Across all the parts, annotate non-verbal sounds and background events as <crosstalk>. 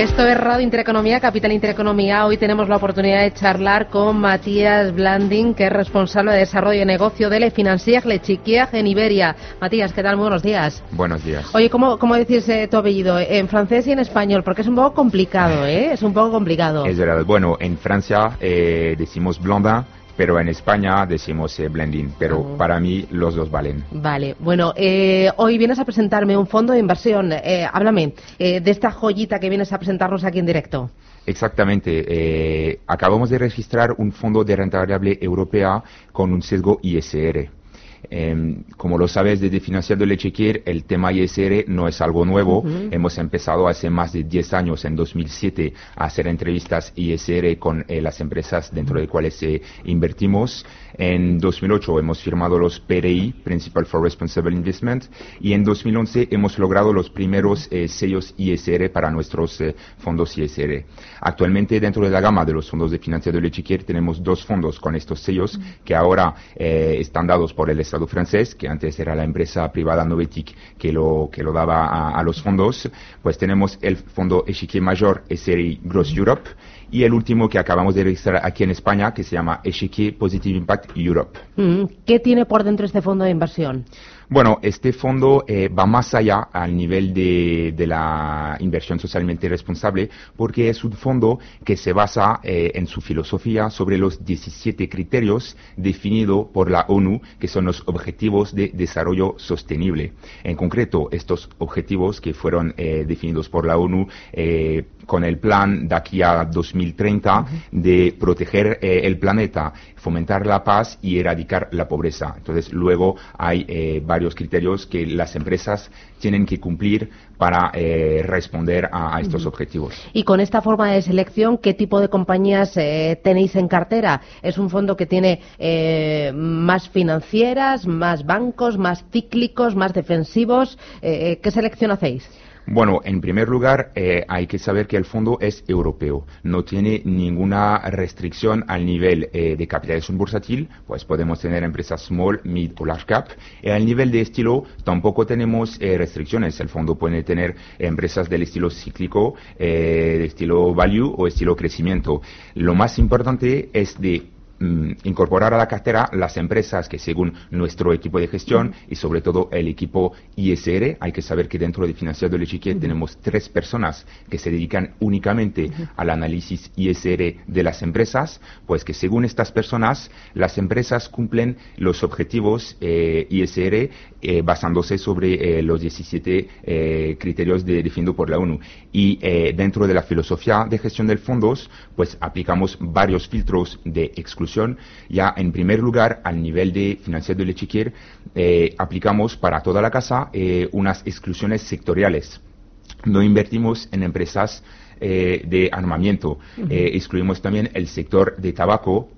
Esto es Radio Intereconomía, Capital Intereconomía. Hoy tenemos la oportunidad de charlar con Matías Blanding, que es responsable de desarrollo de negocio de Le Financier Le en Iberia. Matías, ¿qué tal? buenos días. Buenos días. Oye, ¿cómo, cómo decís eh, tu apellido? ¿En francés y en español? Porque es un poco complicado, <laughs> ¿eh? Es un poco complicado. Es verdad. Bueno, en Francia eh, decimos Blandin pero en España decimos eh, blending, pero para mí los dos valen. Vale, bueno, eh, hoy vienes a presentarme un fondo de inversión. Eh, háblame de esta joyita que vienes a presentarnos aquí en directo. Exactamente. acabamos de registrar un fondo de renta variable europea con un sesgo ISR. Em, como lo sabes, desde Financiando Lechequier, el tema ISR no es algo nuevo. Hemos empezado hace más de 10 años, en 2007, a hacer entrevistas ISR con eh, las empresas dentro de cuales eh, invertimos. En 2008 hemos firmado los PRI, Principal for Responsible Investment, y en 2011 hemos logrado los primeros eh, sellos ISR para nuestros fondos ISR. Actualmente, dentro de la gama de los fondos de Financiando Lechequier, tenemos dos fondos con estos sellos que ahora están dados por el Estado francés, que antes era la empresa privada Novetic que lo, que lo daba a, los fondos, pues tenemos el fondo Echiquier Mayor SRI Gross Europe y el último que acabamos de registrar aquí en España, que se llama Echiquier Positive Impact Europe. ¿Qué tiene por dentro este fondo de inversión? Bueno, este fondo eh, va más allá al nivel de, de, la inversión socialmente responsable porque es un fondo que se basa eh, en su filosofía sobre los 17 criterios definidos por la ONU, que son los Objetivos de Desarrollo Sostenible. En concreto, estos objetivos que fueron eh, definidos por la ONU con el plan de aquí a 2030 de proteger el planeta, fomentar la paz y erradicar la pobreza. Entonces, luego hay varios varios criterios que las empresas tienen que cumplir para eh, responder a, estos objetivos. Y con esta forma de selección, ¿qué tipo de compañías eh, tenéis en cartera? ¿Es un fondo que tiene eh, más financieras, más bancos, más cíclicos, más defensivos? ¿Qué selección hacéis? Bueno, en primer lugar, eh, hay que saber que el fondo es europeo. No tiene ninguna restricción al nivel eh, de capitalización bursátil, pues podemos tener empresas small, mid o large cap. Y al nivel de estilo tampoco tenemos eh, restricciones. El fondo puede tener empresas del estilo cíclico, de estilo value o estilo crecimiento. Lo más importante es de incorporar a la cartera las empresas que según nuestro equipo de gestión y sobre todo el equipo ISR, hay que saber que dentro de Financiado del Echiquier tenemos tres personas que se dedican únicamente al análisis ISR de las empresas, pues que según estas personas las empresas cumplen los objetivos eh, ISR eh, basándose sobre eh, los 17 criterios de, definidos por la ONU. Y dentro de la filosofía de gestión del fondos, pues aplicamos varios filtros de exclusión ya en primer lugar, al nivel de financiero de Lechiquier, eh, aplicamos para toda la casa eh, unas exclusiones sectoriales. No invertimos en empresas eh, de armamento. excluimos también el sector de tabaco,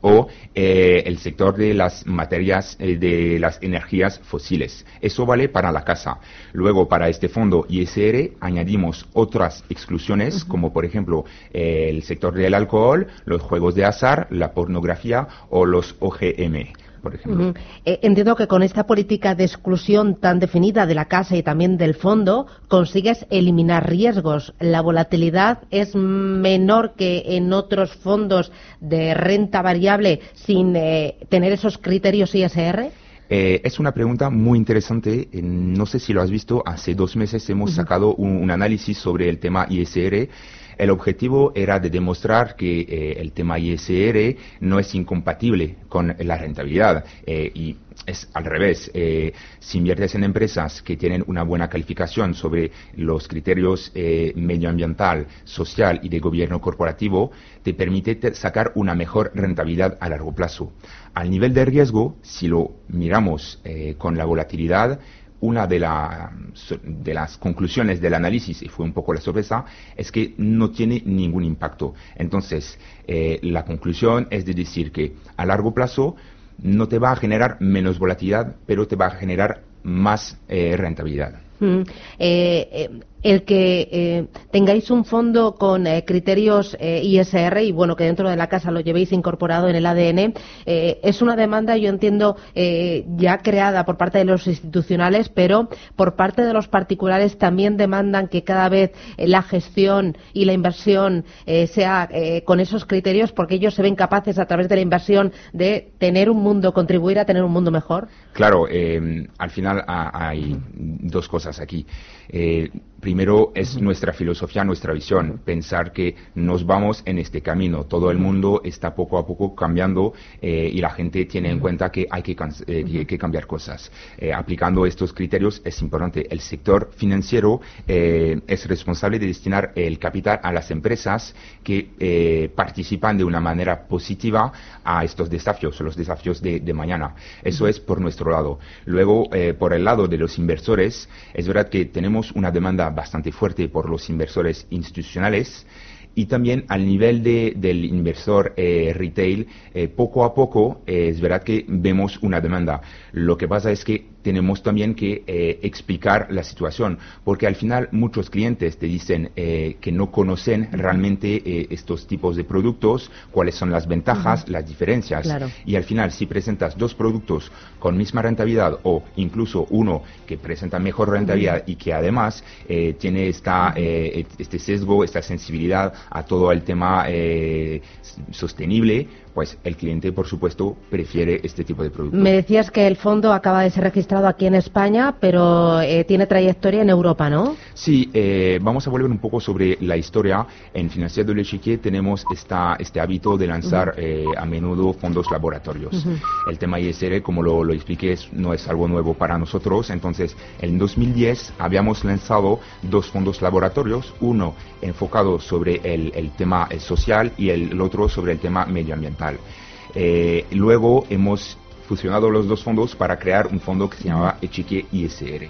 o eh, el sector de las materias eh, de las energías fósiles. Eso vale para la casa. Luego, para este fondo ISR añadimos otras exclusiones, como por ejemplo eh, el sector del alcohol, los juegos de azar, la pornografía o los OGM. Eh, entiendo que con esta política de exclusión tan definida de la casa y también del fondo, consigues eliminar riesgos. La volatilidad es menor que en otros fondos de renta variable sin eh, tener esos criterios ISR. Eh, es una pregunta muy interesante. No sé si lo has visto. Hace dos meses hemos sacado un, análisis sobre el tema ISR El objetivo era de demostrar que eh, el tema ISR no es incompatible con la rentabilidad eh, y es al revés. Eh, si inviertes en empresas que tienen una buena calificación sobre los criterios medioambiental, social y de gobierno corporativo, te permite sacar una mejor rentabilidad a largo plazo. Al nivel de riesgo, si lo miramos con la volatilidad, una de, de, las conclusiones del análisis, y fue un poco la sorpresa, es que no tiene ningún impacto. Entonces, eh, la conclusión es de decir que a largo plazo no te va a generar menos volatilidad, pero te va a generar más eh, rentabilidad. Mm. Eh, el que eh, tengáis un fondo con eh, criterios eh, ISR y bueno que dentro de la casa lo llevéis incorporado en el ADN es una demanda yo entiendo ya creada por parte de los institucionales pero por parte de los particulares también demandan que cada vez la gestión y la inversión sea con esos criterios porque ellos se ven capaces a través de la inversión de tener un mundo contribuir a tener un mundo mejor claro al final hay dos cosas aquí primero es nuestra filosofía, nuestra visión, pensar que nos vamos en este camino. Todo el mundo está poco a poco cambiando eh, y la gente tiene en cuenta que hay que, eh, que cambiar cosas. Eh, aplicando estos criterios es importante. El sector financiero es responsable de destinar el capital a las empresas que participan de una manera positiva a estos desafíos, los desafíos de, de mañana. Eso es por nuestro lado. Luego, por el lado de los inversores, es verdad que tenemos una demanda bastante fuerte por los inversores institucionales y también al nivel de, del inversor eh, retail, eh, poco a poco eh, es verdad que vemos una demanda. Lo que pasa es que tenemos también que eh, explicar la situación, porque al final muchos clientes te dicen eh, que no conocen realmente estos tipos de productos, cuáles son las ventajas, las diferencias. Y al final, si presentas dos productos con misma rentabilidad o incluso uno que presenta mejor rentabilidad y que además tiene esta, este sesgo, esta sensibilidad a todo el tema sostenible, pues el cliente, por supuesto, prefiere este tipo de productos. Me decías que el fondo acaba de ser registrado aquí en España, pero eh, tiene trayectoria en Europa, ¿no? Sí, eh, vamos a volver un poco sobre la historia. En Financiero de Chiquier tenemos esta, este hábito de lanzar eh, a menudo fondos laboratorios. El tema ISR, como lo, lo expliqué, no es algo nuevo para nosotros. Entonces, en 2010 habíamos lanzado dos fondos laboratorios, uno enfocado sobre el, tema social y el otro sobre el tema medioambiental. Eh, luego hemos fusionado los dos fondos para crear un fondo que se llamaba Echique ISR.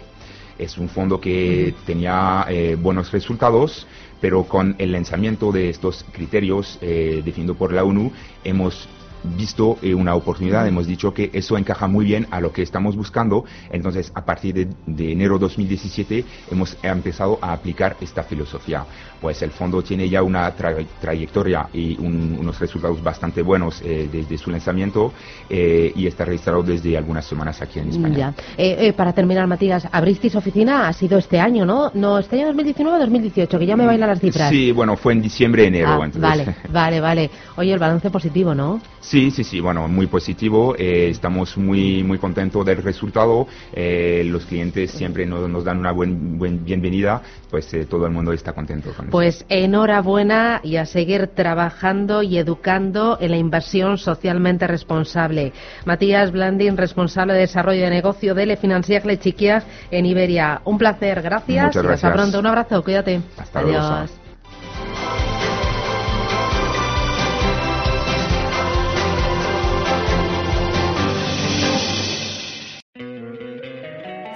Es un fondo que tenía eh, buenos resultados, pero con el lanzamiento de estos criterios eh, definidos por la ONU hemos visto eh, una oportunidad, hemos dicho que eso encaja muy bien a lo que estamos buscando, entonces a partir de, de enero 2017 hemos empezado a aplicar esta filosofía. Pues el fondo tiene ya una trayectoria y unos resultados bastante buenos eh, desde su lanzamiento eh, y está registrado desde algunas semanas aquí en España. Ya. para terminar, Matías, abristeis oficina, ha sido este año, ¿no? No, este año 2019 o 2018, que ya me mm, bailan las cifras. Sí, bueno, fue en diciembre, enero. Ah, vale, <laughs> vale, vale. Oye, el balance positivo, ¿no? Sí, sí, sí, bueno, muy positivo. Eh, estamos muy, muy contentos del resultado. Eh, los clientes siempre nos, dan una buen, buen bienvenida, pues eh, todo el mundo está contento con Pues enhorabuena y a seguir trabajando y educando en la inversión socialmente responsable. Matías Blandin, responsable de desarrollo de negocio de Le Financier Chiquias en Iberia. Un placer, gracias. Muchas gracias. hasta pronto, un abrazo, cuídate. Hasta Adiós.